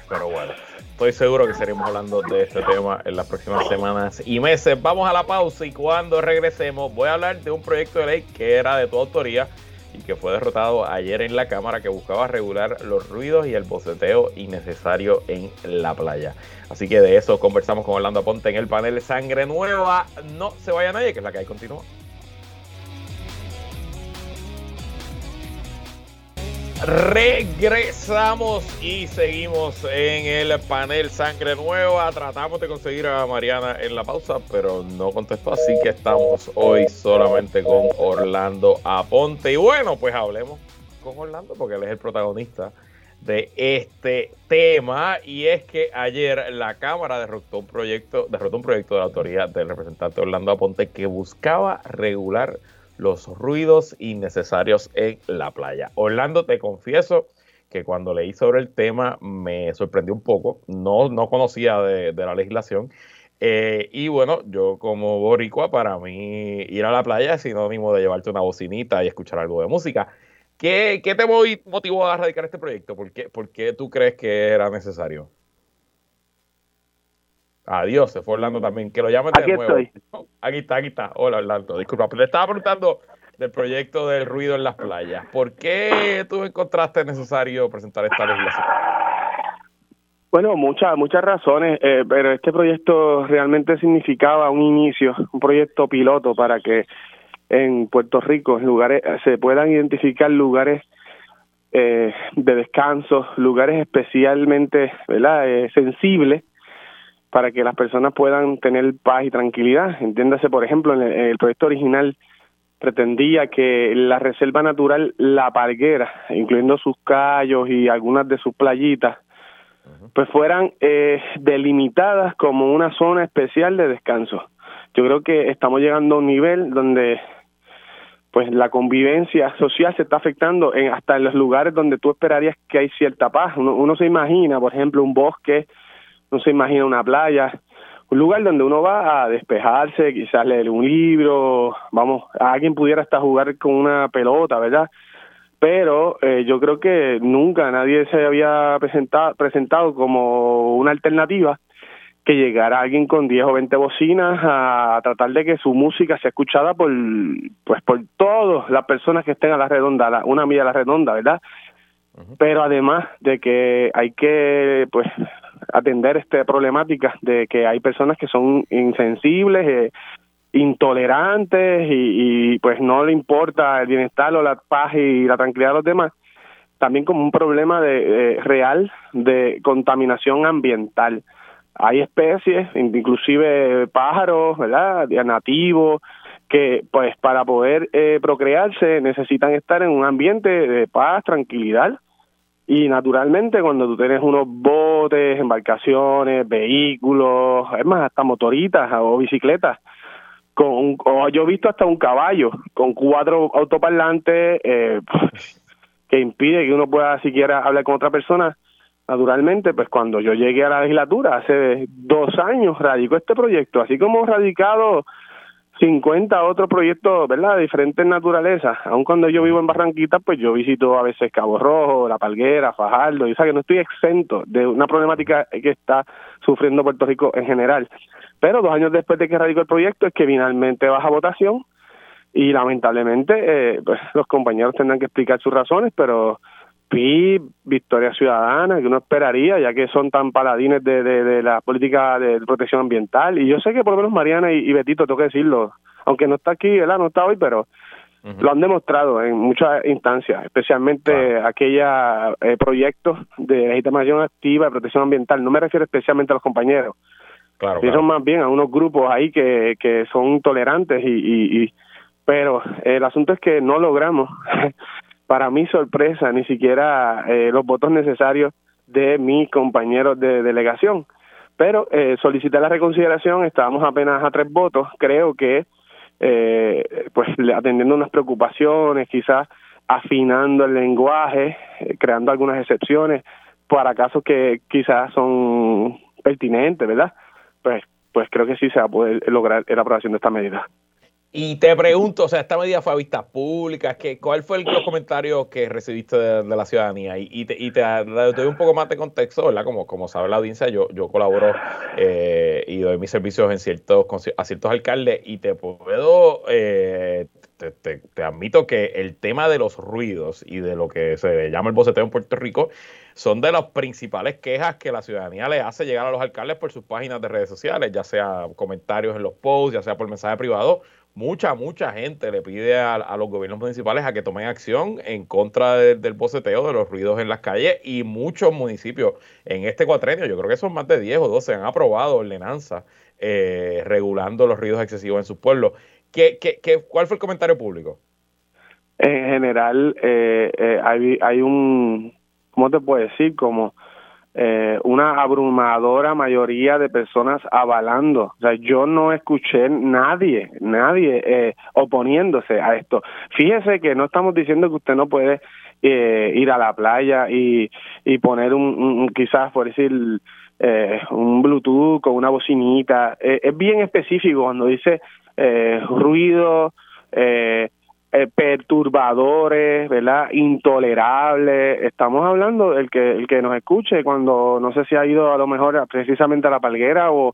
pero bueno. Estoy seguro que seguiremos hablando de este tema en las próximas semanas y meses. Vamos a la pausa y cuando regresemos voy a hablar de un proyecto de ley que era de tu autoría y que fue derrotado ayer en la Cámara que buscaba regular los ruidos y el boceteo innecesario en la playa. Así que de eso conversamos con Orlando Ponte en el panel Sangre Nueva. No se vaya nadie, que es la que hay continúa. Regresamos y seguimos en el panel Sangre Nueva. Tratamos de conseguir a Mariana en la pausa, pero no contestó, así que estamos hoy solamente con Orlando Aponte. Y bueno, pues hablemos con Orlando porque él es el protagonista de este tema y es que ayer la Cámara derrotó un proyecto, derrotó un proyecto de la autoridad del representante Orlando Aponte que buscaba regular los ruidos innecesarios en la playa. Orlando, te confieso que cuando leí sobre el tema me sorprendió un poco, no, no conocía de, la legislación. Eh, y bueno, yo como boricua, para mí ir a la playa es sinónimo de llevarte una bocinita y escuchar algo de música. ¿Qué, qué te motivó a radicar este proyecto? ¿Por qué, ¿Por qué tú crees que era necesario? Adiós, se fue Orlando también. Que lo llamen de nuevo. <laughs> Aquí está, aquí está. Hola Orlando, disculpa. Le estaba preguntando del proyecto del ruido en las playas. ¿Por qué tú encontraste necesario presentar esta legislación? Bueno, muchas muchas razones, eh, pero este proyecto realmente significaba un inicio, un proyecto piloto para que en Puerto Rico en lugares se puedan identificar lugares eh, de descanso, lugares especialmente ¿verdad? Eh, sensibles para que las personas puedan tener paz y tranquilidad. Entiéndase, por ejemplo, en el, proyecto original pretendía que la reserva natural La Parguera, incluyendo sus callos y algunas de sus playitas, pues fueran eh, delimitadas como una zona especial de descanso. Yo creo que estamos llegando a un nivel donde pues la convivencia social se está afectando en, hasta en los lugares donde tú esperarías que hay cierta paz. Uno, uno se imagina, por ejemplo, un bosque, uno se imagina una playa, un lugar donde uno va a despejarse, quizás leer un libro, vamos, alguien pudiera hasta jugar con una pelota, ¿verdad? Pero eh, yo creo que nunca nadie se había presentado, presentado como una alternativa que llegara alguien con 10 o 20 bocinas a, tratar de que su música sea escuchada por pues por todas las personas que estén a la redonda, una milla a la redonda, ¿verdad? Pero además de que hay que pues atender esta problemática de que hay personas que son insensibles, eh, intolerantes y, pues no le importa el bienestar o la paz y la tranquilidad de los demás, también como un problema de real de contaminación ambiental hay especies, inclusive pájaros, ¿verdad? Nativos, que pues para poder eh, procrearse necesitan estar en un ambiente de paz, tranquilidad. Y naturalmente cuando tú tienes unos botes, embarcaciones, vehículos, es más, hasta motoritas o bicicletas, con o yo he visto hasta un caballo con cuatro autoparlantes eh, <laughs> que impide que uno pueda siquiera hablar con otra persona, naturalmente, pues cuando yo llegué a la legislatura, hace dos años, radicó este proyecto, así como radicado 50 otros proyectos, ¿verdad?, de diferentes naturalezas. Aun cuando yo vivo en Barranquita, pues yo visito a veces Cabo Rojo, La Palguera, Fajardo, y o sea que no estoy exento de una problemática que está sufriendo Puerto Rico en general. Pero dos años después de que radicó el proyecto es que finalmente baja votación y lamentablemente eh, pues los compañeros tendrán que explicar sus razones, pero PIB, Victoria Ciudadana, que uno esperaría, ya que son tan paladines de, de, la política de protección ambiental. Y yo sé que por lo menos Mariana y, Betito, tengo que decirlo, aunque no está aquí, ¿verdad? No está hoy, pero lo han demostrado en muchas instancias, especialmente aquellos eh, proyectos de legitimación activa de protección ambiental. No me refiero especialmente a los compañeros. Claro, son más bien a unos grupos ahí que, que son tolerantes y, y pero el asunto es que no logramos para mi sorpresa, ni siquiera eh, los votos necesarios de mis compañeros de delegación. Pero eh, solicité la reconsideración, estábamos apenas a tres votos, creo que eh, pues atendiendo unas preocupaciones, quizás afinando el lenguaje, eh, creando algunas excepciones para casos que quizás son pertinentes, ¿verdad? Pues, pues creo que sí se va a poder lograr la aprobación de esta medida. Y te pregunto, o sea, esta medida fue a vistas públicas, ¿qué, ¿cuál fue el, los comentarios que recibiste de, la ciudadanía? Y, te, y te, doy un poco más de contexto, ¿verdad? Como, como sabe la audiencia, yo, yo colaboro eh, y doy mis servicios en ciertos, a ciertos alcaldes y te puedo, eh, te, te, admito que el tema de los ruidos y de lo que se llama el boceteo en Puerto Rico son de las principales quejas que la ciudadanía le hace llegar a los alcaldes por sus páginas de redes sociales, ya sea comentarios en los posts, ya sea por mensaje privado mucha, mucha gente le pide a, los gobiernos municipales a que tomen acción en contra del boceteo, de los ruidos en las calles y muchos municipios en este cuatrenio, yo creo que son más de 10 o 12, han aprobado ordenanzas eh, regulando los ruidos excesivos en sus pueblos. ¿Qué, qué, qué, cuál fue el comentario público? En general, eh, eh, hay, hay un, ¿cómo te puedo decir? Como eh, una abrumadora mayoría de personas avalando. O sea, yo no escuché nadie, nadie eh, oponiéndose a esto. Fíjese que no estamos diciendo que usted no puede eh, ir a la playa y, y poner un, quizás, por decir, eh, un Bluetooth con una bocinita. es bien específico cuando dice ruido, eh, perturbadores, ¿verdad? Intolerables. Estamos hablando del que el que nos escuche cuando no sé si ha ido a lo mejor precisamente a la Palguera o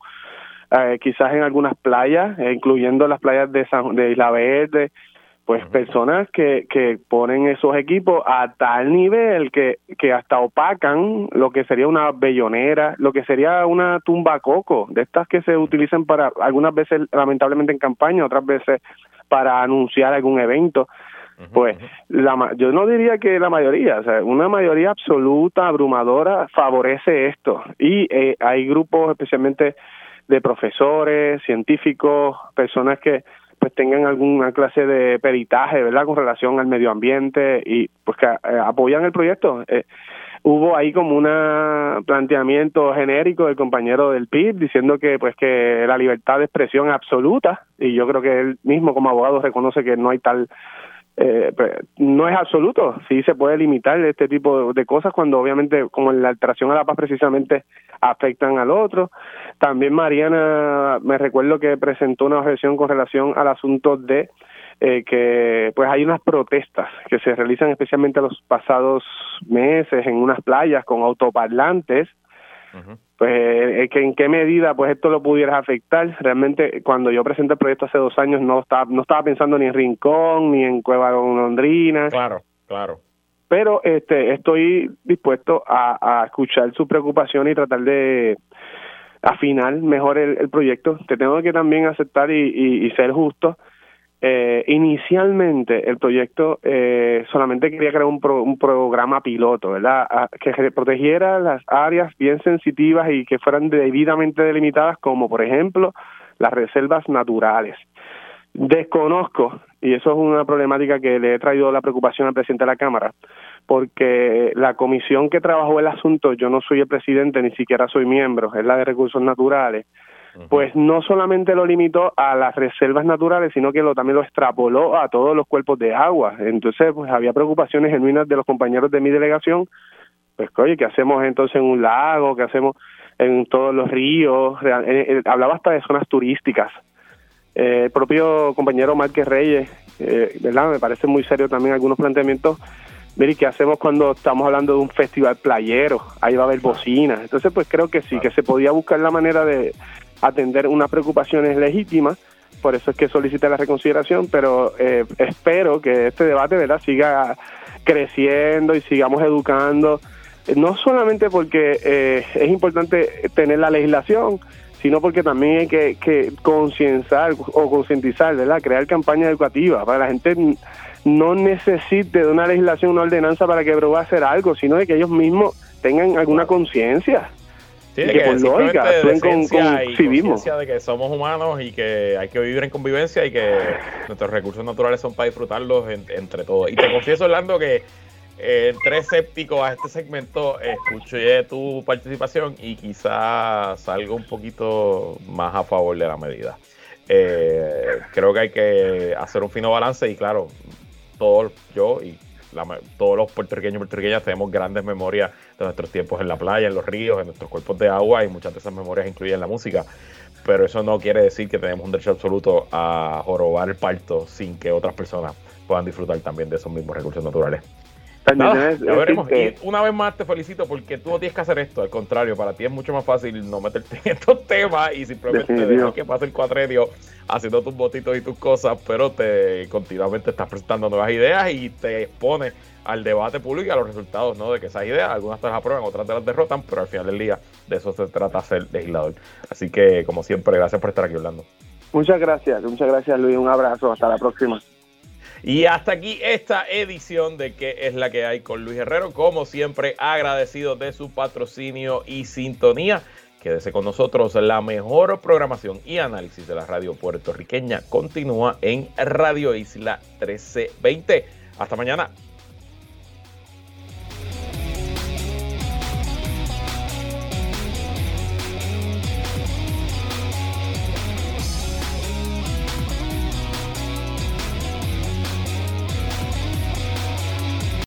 eh, quizás en algunas playas, eh, incluyendo las playas de San, de Isla Verde, pues personas que, que ponen esos equipos a tal nivel que, que hasta opacan lo que sería una bellonera, lo que sería una tumba coco, de estas que se utilizan para algunas veces lamentablemente en campaña, otras veces para anunciar algún evento. Pues la, yo no diría que la mayoría, o sea, una mayoría absoluta, abrumadora, favorece esto. Y eh, hay grupos especialmente de profesores, científicos, personas que pues tengan alguna clase de peritaje, ¿verdad?, con relación al medio ambiente y pues que eh, apoyan el proyecto. Eh, hubo ahí como un planteamiento genérico del compañero del PIB diciendo que pues que la libertad de expresión es absoluta y yo creo que él mismo como abogado reconoce que no hay tal eh, pues, no es absoluto, sí se puede limitar este tipo de cosas cuando obviamente como la alteración a la paz precisamente afectan al otro. También Mariana, me recuerdo que presentó una objeción con relación al asunto de eh, que pues hay unas protestas que se realizan especialmente los pasados meses en unas playas con autoparlantes. Pues eh, que en qué medida pues esto lo pudiera afectar. Realmente cuando yo presenté el proyecto hace dos años no estaba no estaba pensando ni en Rincón ni en Cueva Londrina. Claro claro. Pero este estoy dispuesto a, a escuchar su preocupación y tratar de afinar mejor el, proyecto. Te tengo que también aceptar y, y ser justo eh, inicialmente el proyecto eh, solamente quería crear un, un programa piloto, ¿verdad? que protegiera las áreas bien sensitivas y que fueran debidamente delimitadas, como por ejemplo las reservas naturales. Desconozco, y eso es una problemática que le he traído la preocupación al presidente de la Cámara, porque la comisión que trabajó el asunto, yo no soy el presidente, ni siquiera soy miembro, es la de recursos naturales, pues no solamente lo limitó a las reservas naturales, sino que lo, también lo extrapoló a todos los cuerpos de agua. Entonces, pues había preocupaciones genuinas de los compañeros de mi delegación, pues oye, ¿qué hacemos entonces en un lago? ¿Qué hacemos en todos los ríos? Eh, eh, hablaba hasta de zonas turísticas. Eh, el propio compañero Márquez Reyes, ¿verdad? Me parece muy serio también algunos planteamientos Mire, ¿qué hacemos cuando estamos hablando de un festival playero? Ahí va a haber bocinas. Entonces, pues creo que sí, que se podía buscar la manera de, atender unas preocupaciones legítimas, por eso es que solicité la reconsideración, pero eh, espero que este debate ¿verdad? siga creciendo y sigamos educando, no solamente porque eh, es importante tener la legislación, sino porque también hay que, que concienciar o concientizar, ¿verdad? Crear campañas educativas para que la gente no necesite de una legislación, una ordenanza para que va a hacer algo, sino de que ellos mismos tengan alguna conciencia. Sí, de que, por lógica actúen con, con de que somos humanos y que hay que vivir en convivencia y que nuestros recursos naturales son para disfrutarlos entre todos. Y te confieso, Orlando, que eh, entré escéptico a este segmento, escuché tu participación y quizás salgo un poquito más a favor de la medida. Eh, creo que hay que hacer un fino balance y claro, todos yo y todos los puertorriqueños y puertorriqueñas tenemos grandes memorias de nuestros tiempos en la playa, en los ríos, en nuestros cuerpos de agua y muchas de esas memorias incluyen la música. Pero eso no quiere decir que tenemos un derecho absoluto a jorobar el parto sin que otras personas puedan disfrutar también de esos mismos recursos naturales. Nada, ya veremos. Y una vez más te felicito porque tú no tienes que hacer esto. Al contrario, para ti es mucho más fácil no meterte en estos temas y simplemente dejar que pase el cuatrenio haciendo tus botitos y tus cosas, pero te continuamente estás presentando nuevas ideas y te expones al debate público y a los resultados ¿no? de que esas ideas, algunas te las aprueban, otras te las derrotan, pero al final del día de eso se trata ser legislador. Así que, como siempre, gracias por estar aquí hablando. Muchas gracias, muchas gracias Luis, un abrazo, hasta la próxima. Y hasta aquí esta edición de ¿Qué es la que hay con Luis Herrero? Como siempre, agradecido de su patrocinio y sintonía. Quédese con nosotros. La mejor programación y análisis de la radio puertorriqueña continúa en Radio Isla 1320. Hasta mañana.